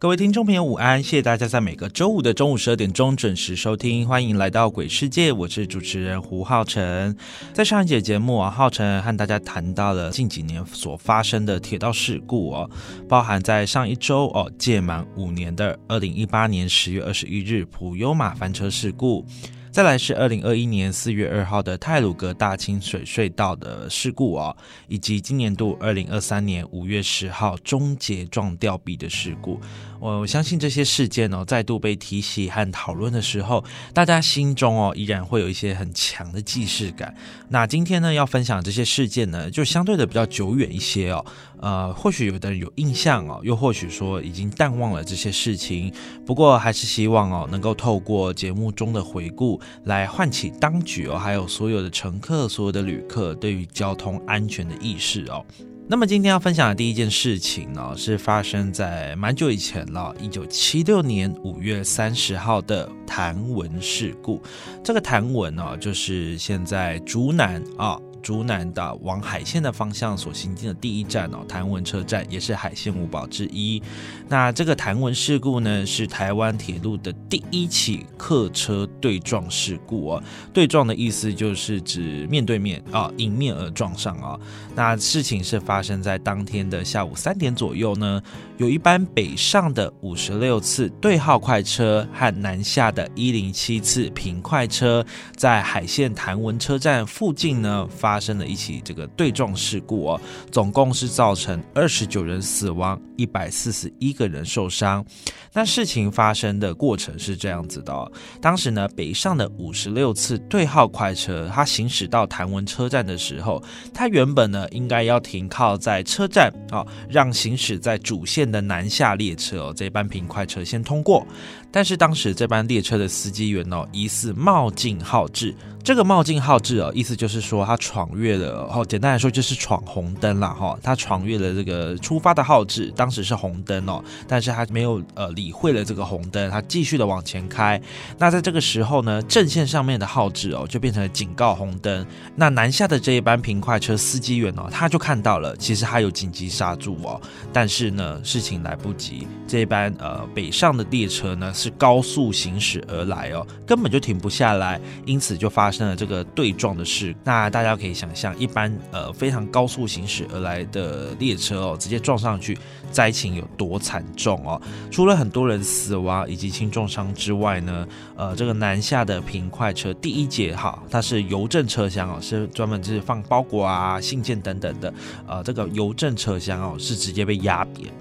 各位听众朋友，午安！谢谢大家在每个周五的中午十二点钟准时收听，欢迎来到鬼世界，我是主持人胡浩辰。在上一节节目啊，浩辰和大家谈到了近几年所发生的铁道事故哦，包含在上一周哦届满五年的二零一八年十月二十一日普悠玛翻车事故。再来是二零二一年四月二号的泰鲁格大清水隧道的事故哦，以及今年度二零二三年五月十号终结撞吊臂的事故。我相信这些事件哦再度被提起和讨论的时候，大家心中哦依然会有一些很强的既视感。那今天呢要分享这些事件呢，就相对的比较久远一些哦。呃，或许有的人有印象哦，又或许说已经淡忘了这些事情。不过还是希望哦能够透过节目中的回顾，来唤起当局哦还有所有的乘客、所有的旅客对于交通安全的意识哦。那么今天要分享的第一件事情呢，是发生在蛮久以前了，一九七六年五月三十号的谭文事故。这个谭文呢，就是现在竹南啊。竹南的往海线的方向所行进的第一站哦，潭文车站也是海线五宝之一。那这个潭文事故呢，是台湾铁路的第一起客车对撞事故哦。对撞的意思就是指面对面啊，迎面而撞上啊。那事情是发生在当天的下午三点左右呢，有一班北上的五十六次对号快车和南下的一零七次平快车，在海线潭文车站附近呢发。发生了一起这个对撞事故哦，总共是造成二十九人死亡，一百四十一个人受伤。那事情发生的过程是这样子的哦，当时呢，北上的五十六次对号快车，它行驶到潭文车站的时候，它原本呢应该要停靠在车站啊，让行驶在主线的南下列车哦，这班平快车先通过。但是当时这班列车的司机员哦，疑似冒进号志。这个冒进号志哦，意思就是说他闯越了，哦，简单来说就是闯红灯了哈。他闯越了这个出发的号志，当时是红灯哦，但是他没有呃理会了这个红灯，他继续的往前开。那在这个时候呢，正线上面的号志哦，就变成了警告红灯。那南下的这一班平快车司机员哦，他就看到了，其实他有紧急刹住哦，但是呢，事情来不及，这一班呃北上的列车呢是高速行驶而来哦，根本就停不下来，因此就发。生了这个对撞的事，那大家可以想象，一般呃非常高速行驶而来的列车哦，直接撞上去，灾情有多惨重哦？除了很多人死亡以及轻重伤之外呢，呃，这个南下的平快车第一节哈，它是邮政车厢哦，是专门就是放包裹啊、信件等等的，呃，这个邮政车厢哦，是直接被压扁。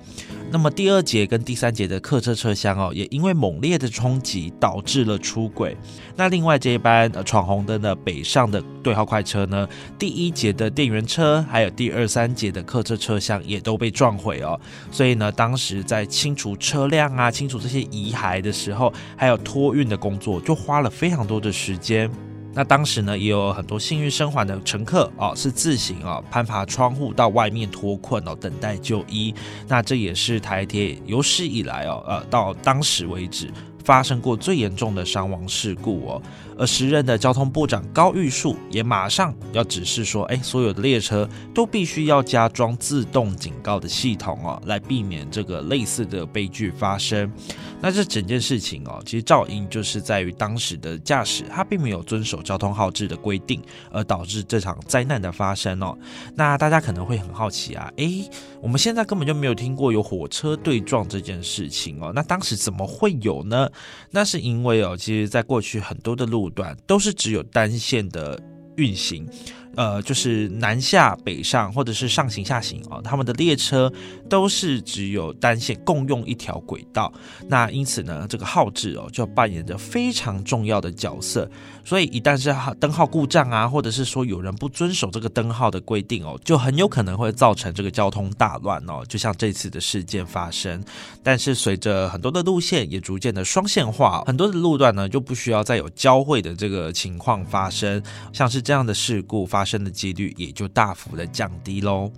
那么第二节跟第三节的客车车厢哦，也因为猛烈的冲击导致了出轨。那另外这一班呃闯红灯的北上的对号快车呢，第一节的电源车还有第二三节的客车车厢也都被撞毁哦。所以呢，当时在清除车辆啊、清除这些遗骸的时候，还有托运的工作，就花了非常多的时间。那当时呢，也有很多幸运生还的乘客哦，是自行啊攀爬窗户到外面脱困哦，等待就医。那这也是台铁有史以来哦，呃，到当时为止发生过最严重的伤亡事故哦。而时任的交通部长高玉树也马上要指示说，哎，所有的列车都必须要加装自动警告的系统哦，来避免这个类似的悲剧发生。那这整件事情哦，其实噪音就是在于当时的驾驶他并没有遵守交通号志的规定，而导致这场灾难的发生哦。那大家可能会很好奇啊，诶，我们现在根本就没有听过有火车对撞这件事情哦，那当时怎么会有呢？那是因为哦，其实在过去很多的路段都是只有单线的运行。呃，就是南下北上，或者是上行下行啊，他们的列车都是只有单线共用一条轨道。那因此呢，这个号志哦，就扮演着非常重要的角色。所以一旦是号灯号故障啊，或者是说有人不遵守这个灯号的规定哦，就很有可能会造成这个交通大乱哦。就像这次的事件发生。但是随着很多的路线也逐渐的双线化，很多的路段呢就不需要再有交汇的这个情况发生。像是这样的事故发。生的几率也就大幅的降低喽。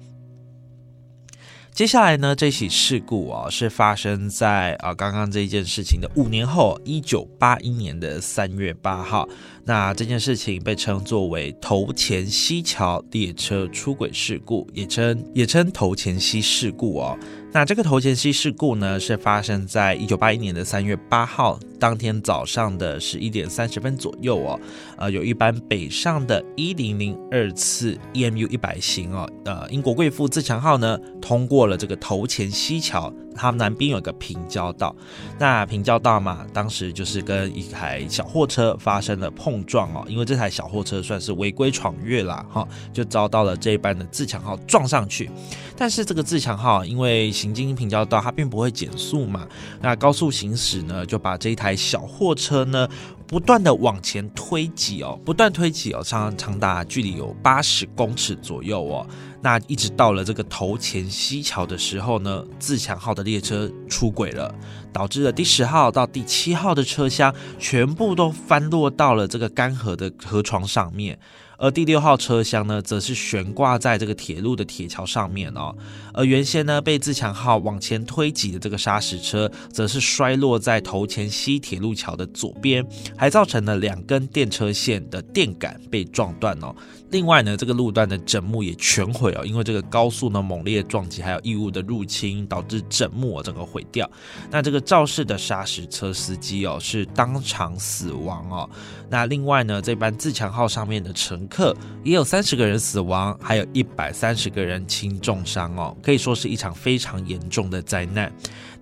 接下来呢，这起事故啊是发生在啊刚刚这件事情的五年后，一九八一年的三月八号。那这件事情被称作为头前溪桥列车出轨事故，也称也称头前溪事故哦。那这个头前溪事故呢，是发生在一九八一年的三月八号当天早上的十一点三十分左右哦。呃，有一班北上的一零零二次 EMU 一百型哦，呃，英国贵妇自强号呢，通过了这个头前溪桥。它南边有一个平交道，那平交道嘛，当时就是跟一台小货车发生了碰撞哦，因为这台小货车算是违规闯越啦，哈，就遭到了这一班的自强号撞上去。但是这个自强号因为行经平交道，它并不会减速嘛，那高速行驶呢，就把这一台小货车呢。不断的往前推挤哦，不断推挤哦，长长达距离有八十公尺左右哦。那一直到了这个头前溪桥的时候呢，自强号的列车出轨了，导致了第十号到第七号的车厢全部都翻落到了这个干涸的河床上面。而第六号车厢呢，则是悬挂在这个铁路的铁桥上面哦。而原先呢被自强号往前推挤的这个砂石车，则是摔落在头前溪铁路桥的左边，还造成了两根电车线的电杆被撞断哦。另外呢，这个路段的整木也全毁哦，因为这个高速呢猛烈撞击，还有异物的入侵，导致整木哦整个毁掉。那这个肇事的砂石车司机哦是当场死亡哦。那另外呢，这班自强号上面的乘客也有三十个人死亡，还有一百三十个人轻重伤哦，可以说是一场非常严重的灾难。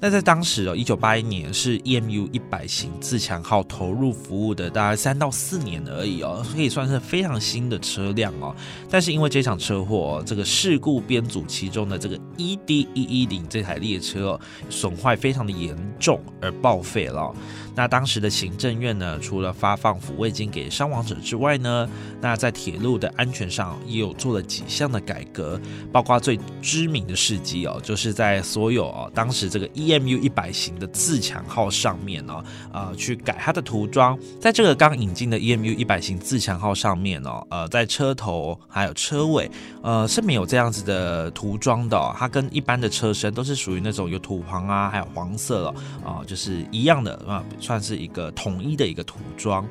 那在当时哦，一九八一年是 EMU 一百型自强号投入服务的大概三到四年而已哦，可以算是非常新的车哦。但是因为这场车祸，这个事故编组其中的这个 ED 一一零这台列车损坏非常的严重而报废了。那当时的行政院呢，除了发放抚慰金给伤亡者之外呢，那在铁路的安全上也有做了几项的改革，包括最知名的事迹哦，就是在所有哦当时这个 EMU 一百型的自强号上面呢，呃，去改它的涂装，在这个刚引进的 EMU 一百型自强号上面哦，呃，在车头还有车尾，呃，是没有这样子的涂装的，它跟一般的车身都是属于那种有土黄啊，还有黄色了啊，就是一样的啊。算是一个统一的一个涂装，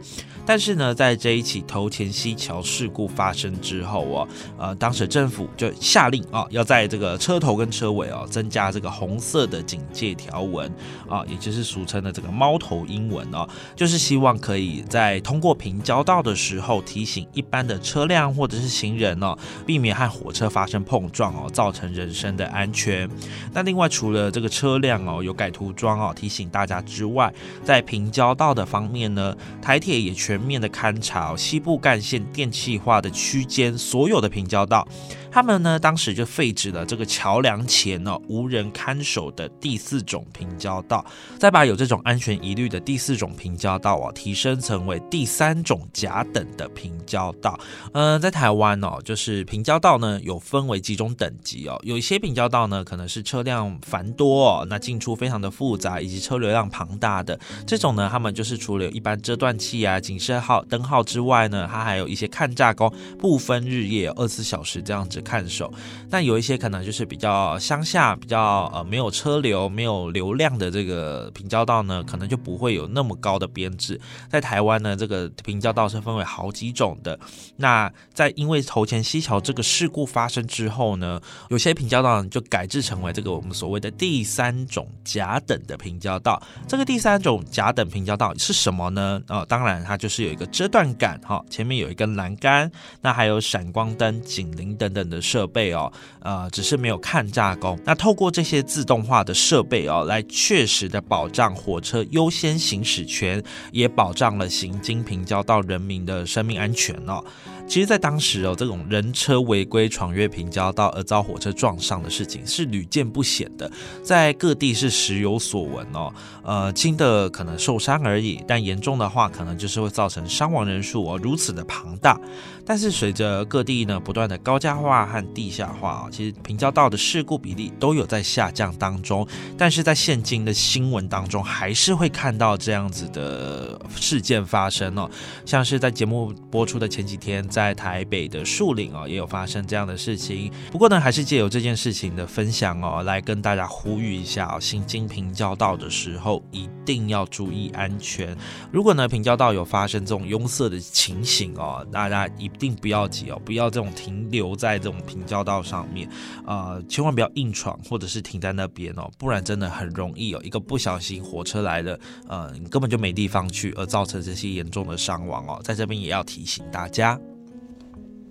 但是呢，在这一起头前溪桥事故发生之后哦，呃，当时政府就下令啊，要在这个车头跟车尾哦，增加这个红色的警戒条纹啊，也就是俗称的这个猫头鹰纹哦，就是希望可以在通过平交道的时候提醒一般的车辆或者是行人哦，避免和火车发生碰撞哦，造成人身的安全。那另外除了这个车辆哦有改涂装哦，提醒大家之外，在在平交道的方面呢，台铁也全面的勘察西部干线电气化的区间所有的平交道。他们呢，当时就废止了这个桥梁前呢无人看守的第四种平交道，再把有这种安全疑虑的第四种平交道啊提升成为第三种甲等的平交道。嗯，在台湾哦，就是平交道呢有分为几种等级哦，有一些平交道呢可能是车辆繁多哦，那进出非常的复杂，以及车流量庞大的这种呢，他们就是除了一般遮断器啊、警示号、灯号之外呢，它还有一些看架工，不分日夜二十四小时这样子。者看守。那有一些可能就是比较乡下、比较呃没有车流、没有流量的这个平交道呢，可能就不会有那么高的编制。在台湾呢，这个平交道是分为好几种的。那在因为头前溪桥这个事故发生之后呢，有些平交道就改制成为这个我们所谓的第三种甲等的平交道。这个第三种甲等平交道是什么呢？呃，当然它就是有一个遮断杆哈，前面有一根栏杆，那还有闪光灯、警铃等等的设备哦。呃，只是没有看架工。那透过这些自动化的设备哦，来确实的保障火车优先行驶权，也保障了行经平交道人民的生命安全哦。其实，在当时哦，这种人车违规闯越平交道而遭火车撞上的事情是屡见不鲜的，在各地是时有所闻哦。呃，轻的可能受伤而已，但严重的话，可能就是会造成伤亡人数哦如此的庞大。但是随着各地呢不断的高架化和地下化啊，其实平交道的事故比例都有在下降当中。但是在现今的新闻当中，还是会看到这样子的事件发生哦，像是在节目播出的前几天。在台北的树林哦，也有发生这样的事情。不过呢，还是借由这件事情的分享哦，来跟大家呼吁一下哦，行经平交道的时候一定要注意安全。如果呢平交道有发生这种拥塞的情形哦，大家一定不要急哦，不要这种停留在这种平交道上面啊，千万不要硬闯或者是停在那边哦，不然真的很容易哦，一个不小心火车来了，呃，你根本就没地方去，而造成这些严重的伤亡哦，在这边也要提醒大家。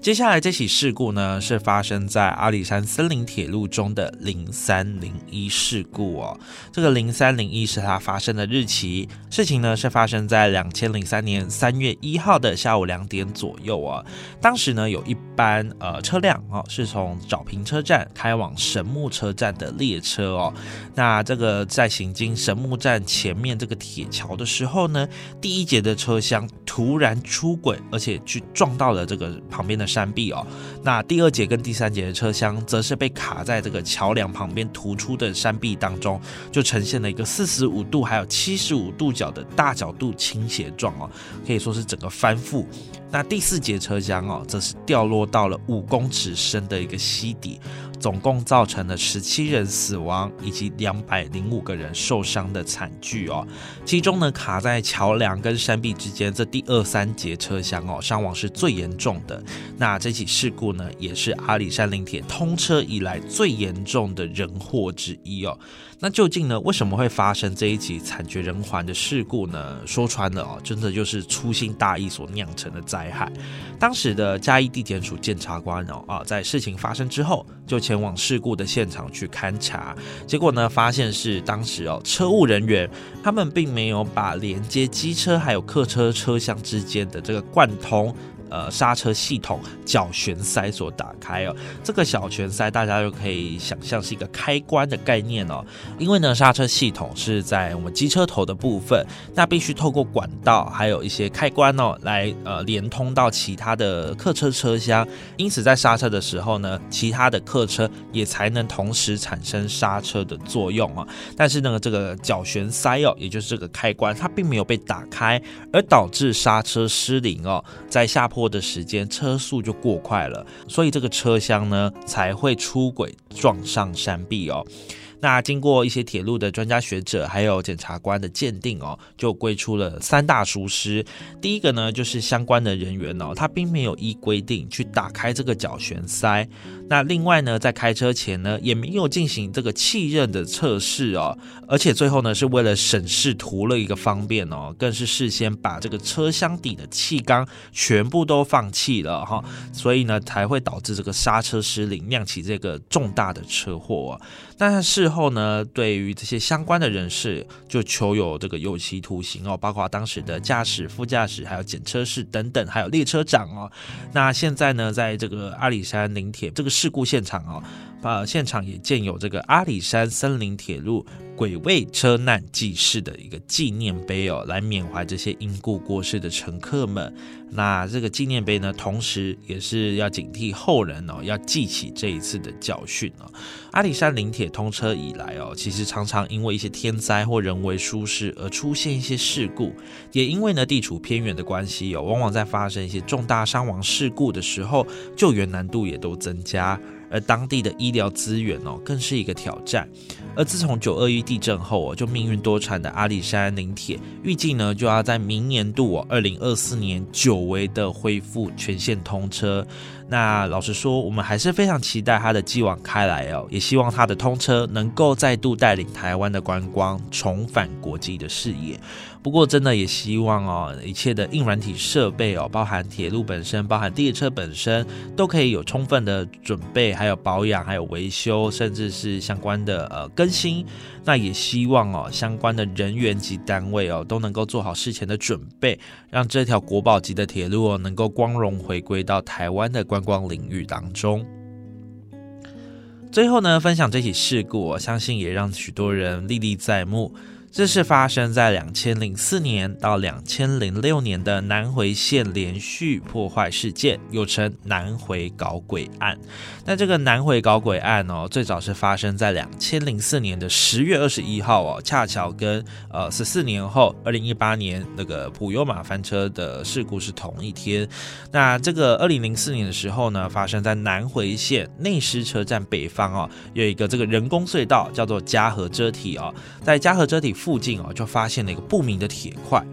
接下来这起事故呢，是发生在阿里山森林铁路中的零三零一事故哦。这个零三零一是它发生的日期，事情呢是发生在两千零三年三月一号的下午两点左右啊。当时呢有一班呃车辆哦，是从沼平车站开往神木车站的列车哦。那这个在行经神木站前面这个铁桥的时候呢，第一节的车厢突然出轨，而且去撞到了这个旁边的。山壁哦，那第二节跟第三节的车厢则是被卡在这个桥梁旁边突出的山壁当中，就呈现了一个四十五度还有七十五度角的大角度倾斜状哦，可以说是整个翻覆。那第四节车厢哦，则是掉落到了五公尺深的一个溪底。总共造成了十七人死亡以及两百零五个人受伤的惨剧哦。其中呢，卡在桥梁跟山壁之间这第二三节车厢哦，伤亡是最严重的。那这起事故呢，也是阿里山林铁通车以来最严重的人祸之一哦。那究竟呢，为什么会发生这一起惨绝人寰的事故呢？说穿了哦，真的就是粗心大意所酿成的灾害。当时的嘉义地检署检察官哦啊，在事情发生之后，就前往事故的现场去勘查，结果呢，发现是当时哦，车务人员他们并没有把连接机车还有客车车厢之间的这个贯通。呃，刹车系统脚悬塞所打开哦，这个小旋塞大家就可以想象是一个开关的概念哦。因为呢，刹车系统是在我们机车头的部分，那必须透过管道还有一些开关哦，来呃连通到其他的客车车厢。因此，在刹车的时候呢，其他的客车也才能同时产生刹车的作用啊。但是呢，这个脚悬塞哦，也就是这个开关，它并没有被打开，而导致刹车失灵哦，在下坡。的时间车速就过快了，所以这个车厢呢才会出轨撞上山壁哦。那经过一些铁路的专家学者还有检察官的鉴定哦，就归出了三大疏失。第一个呢，就是相关的人员哦，他并没有依规定去打开这个脚悬塞。那另外呢，在开车前呢，也没有进行这个气刃的测试哦，而且最后呢，是为了省事图了一个方便哦，更是事先把这个车厢底的气缸全部都放弃了哈，所以呢，才会导致这个刹车失灵，酿起这个重大的车祸啊。但事后呢，对于这些相关的人士，就求有这个有期徒刑哦，包括当时的驾驶、副驾驶，还有检车室等等，还有列车长哦。那现在呢，在这个阿里山林铁这个。事故现场啊，呃，现场也建有这个阿里山森林铁路鬼位车难记事的一个纪念碑哦，来缅怀这些因故过世的乘客们。那这个纪念碑呢，同时也是要警惕后人哦，要记起这一次的教训哦。阿里山林铁通车以来哦，其实常常因为一些天灾或人为疏失而出现一些事故，也因为呢地处偏远的关系哦，往往在发生一些重大伤亡事故的时候，救援难度也都增加，而当地的医疗资源哦，更是一个挑战。而自从九二一地震后哦，就命运多舛的阿里山林铁，预计呢就要在明年度哦，二零二四年久违的恢复全线通车。那老实说，我们还是非常期待它的继往开来哦，也希望它的通车能够再度带领台湾的观光重返国际的视野。不过，真的也希望哦，一切的硬软体设备哦，包含铁路本身，包含列车本身，都可以有充分的准备，还有保养，还有维修，甚至是相关的呃更新。那也希望哦，相关的人员及单位哦，都能够做好事前的准备，让这条国宝级的铁路哦，能够光荣回归到台湾的观光领域当中。最后呢，分享这起事故，我相信也让许多人历历在目。这是发生在两千零四年到两千零六年的南回线连续破坏事件，又称南回搞鬼案。那这个南回搞鬼案哦，最早是发生在两千零四年的十月二十一号哦，恰巧跟呃十四年后二零一八年那个普悠马翻车的事故是同一天。那这个二零零四年的时候呢，发生在南回线内狮车站北方哦，有一个这个人工隧道叫做嘉禾遮体哦，在嘉禾遮体。附近哦，就发现了一个不明的铁块。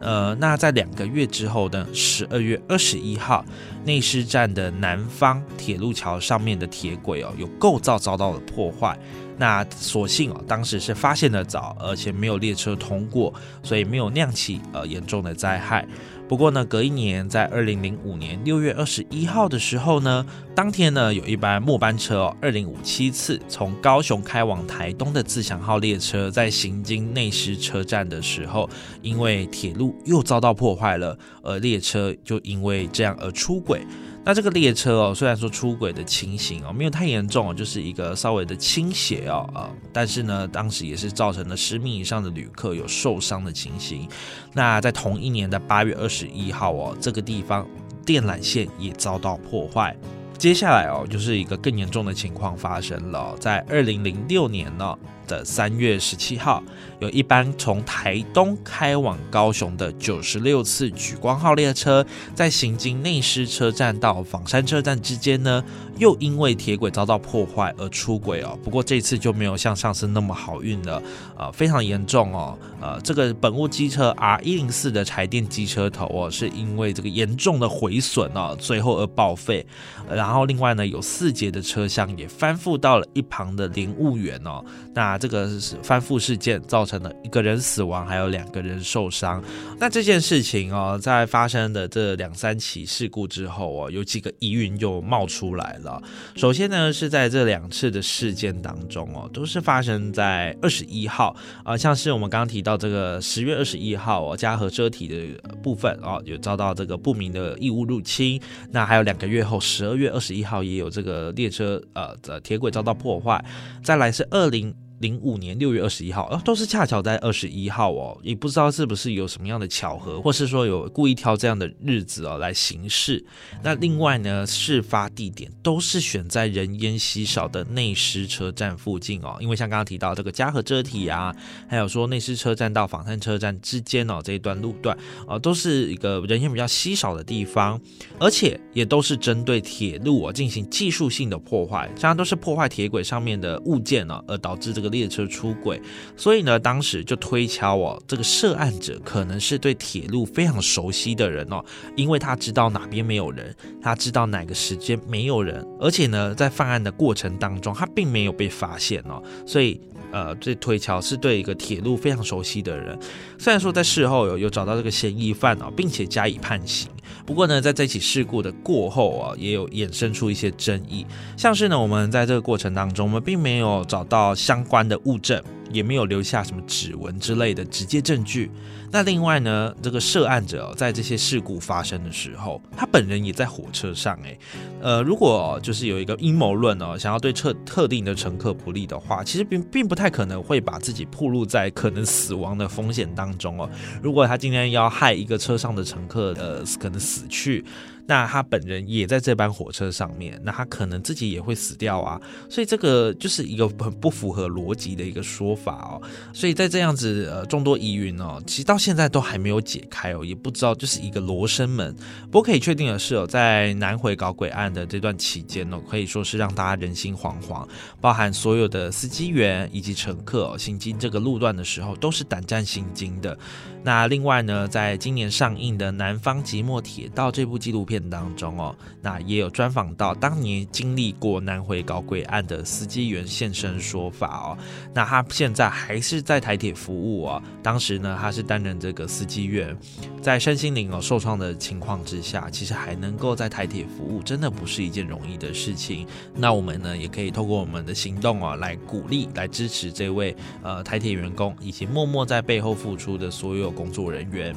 呃，那在两个月之后呢，十二月二十一号，内狮站的南方铁路桥上面的铁轨哦，有构造遭到了破坏。那所幸哦，当时是发现的早，而且没有列车通过，所以没有酿起呃严重的灾害。不过呢，隔一年，在二零零五年六月二十一号的时候呢，当天呢，有一班末班车哦，二零五七次从高雄开往台东的自强号列车，在行经内狮车站的时候，因为铁路又遭到破坏了，而列车就因为这样而出轨。那这个列车哦，虽然说出轨的情形哦没有太严重哦，就是一个稍微的倾斜哦啊，但是呢，当时也是造成了十名以上的旅客有受伤的情形。那在同一年的八月二十一号哦，这个地方电缆线也遭到破坏。接下来哦，就是一个更严重的情况发生了，在二零零六年呢。的三月十七号，有一班从台东开往高雄的九十六次莒光号列车，在行经内狮车站到仿山车站之间呢，又因为铁轨遭到破坏而出轨哦。不过这次就没有像上次那么好运了，呃，非常严重哦。呃，这个本物机车 R 一零四的柴电机车头哦，是因为这个严重的毁损哦，最后而报废。然后另外呢，有四节的车厢也翻覆到了一旁的连务员哦。那这个是翻覆事件，造成了一个人死亡，还有两个人受伤。那这件事情哦，在发生的这两三起事故之后哦，有几个疑云就冒出来了。首先呢，是在这两次的事件当中哦，都是发生在二十一号啊，像是我们刚刚提到这个十月二十一号哦，嘉禾车体的部分哦，有遭到这个不明的异物入侵。那还有两个月后，十二月二十一号也有这个列车呃的铁轨遭到破坏。再来是二零。零五年六月二十一号，哦，都是恰巧在二十一号哦，也不知道是不是有什么样的巧合，或是说有故意挑这样的日子哦来行事。那另外呢，事发地点都是选在人烟稀少的内狮车站附近哦，因为像刚刚提到这个嘉禾遮体啊，还有说内狮车站到仿山车站之间哦这一段路段哦，都是一个人烟比较稀少的地方，而且也都是针对铁路哦进行技术性的破坏，这样都是破坏铁轨上面的物件呢，而导致这个。列车出轨，所以呢，当时就推敲哦，这个涉案者可能是对铁路非常熟悉的人哦，因为他知道哪边没有人，他知道哪个时间没有人，而且呢，在犯案的过程当中，他并没有被发现哦，所以呃，这推敲是对一个铁路非常熟悉的人。虽然说在事后有有找到这个嫌疑犯哦，并且加以判刑，不过呢，在这起事故的过后啊，也有衍生出一些争议，像是呢，我们在这个过程当中，我们并没有找到相关的物证。也没有留下什么指纹之类的直接证据。那另外呢，这个涉案者在这些事故发生的时候，他本人也在火车上。诶，呃，如果就是有一个阴谋论哦，想要对特特定的乘客不利的话，其实并并不太可能会把自己暴露在可能死亡的风险当中哦。如果他今天要害一个车上的乘客，呃，可能死去。那他本人也在这班火车上面，那他可能自己也会死掉啊，所以这个就是一个很不符合逻辑的一个说法哦。所以在这样子呃众多疑云哦，其实到现在都还没有解开哦，也不知道就是一个罗生门。不过可以确定的是哦，在南回搞鬼案的这段期间哦，可以说是让大家人心惶惶，包含所有的司机员以及乘客行经这个路段的时候都是胆战心惊的。那另外呢，在今年上映的《南方即墨铁道》这部纪录片当中哦，那也有专访到当年经历过南回搞鬼案的司机员现身说法哦。那他现在还是在台铁服务哦。当时呢，他是担任这个司机员，在身心灵哦受创的情况之下，其实还能够在台铁服务，真的不是一件容易的事情。那我们呢，也可以透过我们的行动哦，来鼓励、来支持这位呃台铁员工，以及默默在背后付出的所有。工作人员，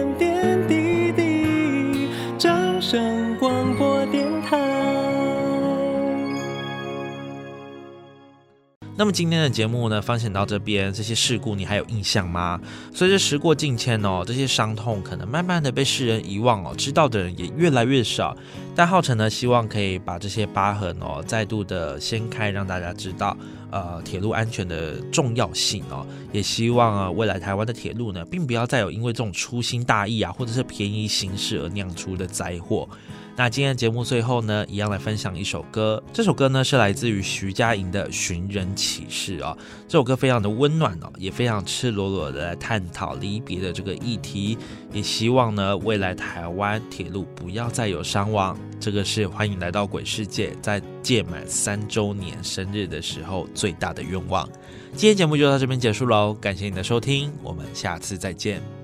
那么今天的节目呢，分享到这边，这些事故你还有印象吗？随着时过境迁哦，这些伤痛可能慢慢的被世人遗忘哦，知道的人也越来越少。但浩辰呢，希望可以把这些疤痕哦，再度的掀开，让大家知道，呃，铁路安全的重要性哦。也希望啊，未来台湾的铁路呢，并不要再有因为这种粗心大意啊，或者是便宜行事而酿出的灾祸。那今天节目最后呢，一样来分享一首歌。这首歌呢是来自于徐佳莹的《寻人启事》啊。这首歌非常的温暖哦，也非常赤裸裸的来探讨离别的这个议题。也希望呢，未来台湾铁路不要再有伤亡。这个是欢迎来到鬼世界，在届满三周年生日的时候最大的愿望。今天节目就到这边结束喽，感谢你的收听，我们下次再见。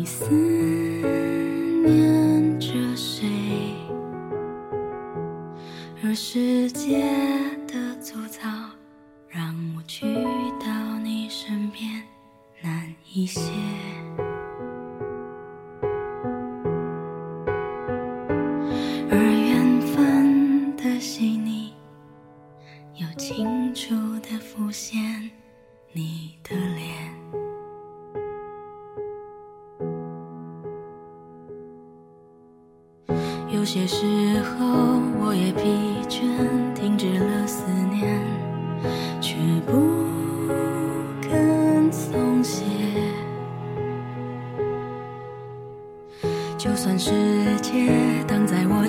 你思念着谁？而时间。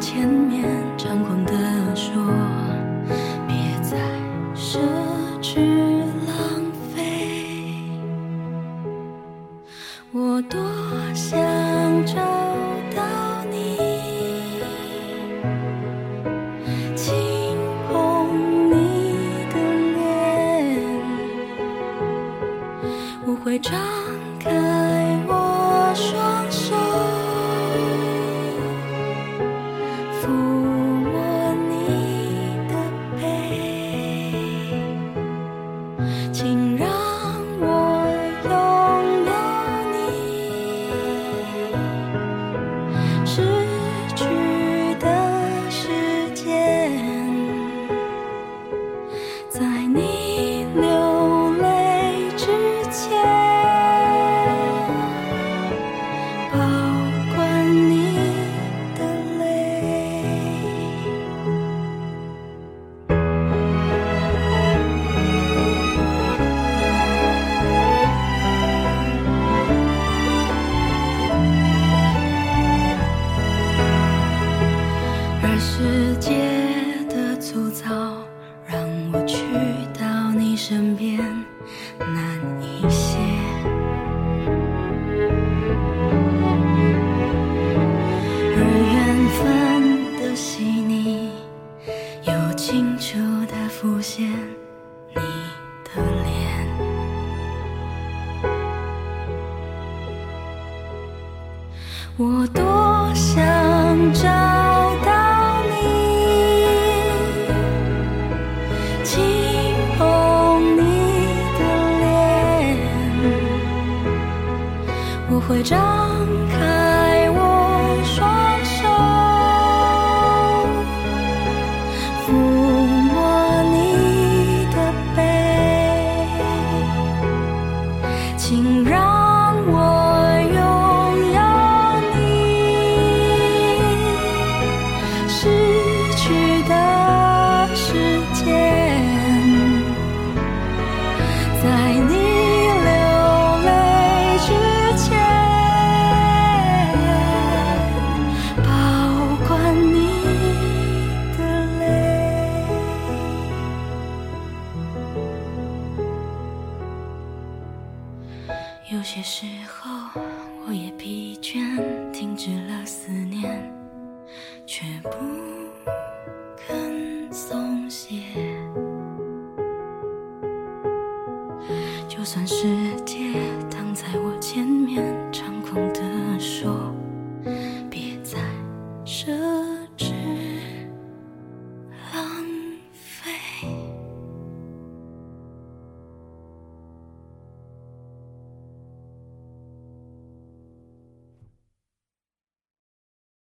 前面，猖狂的我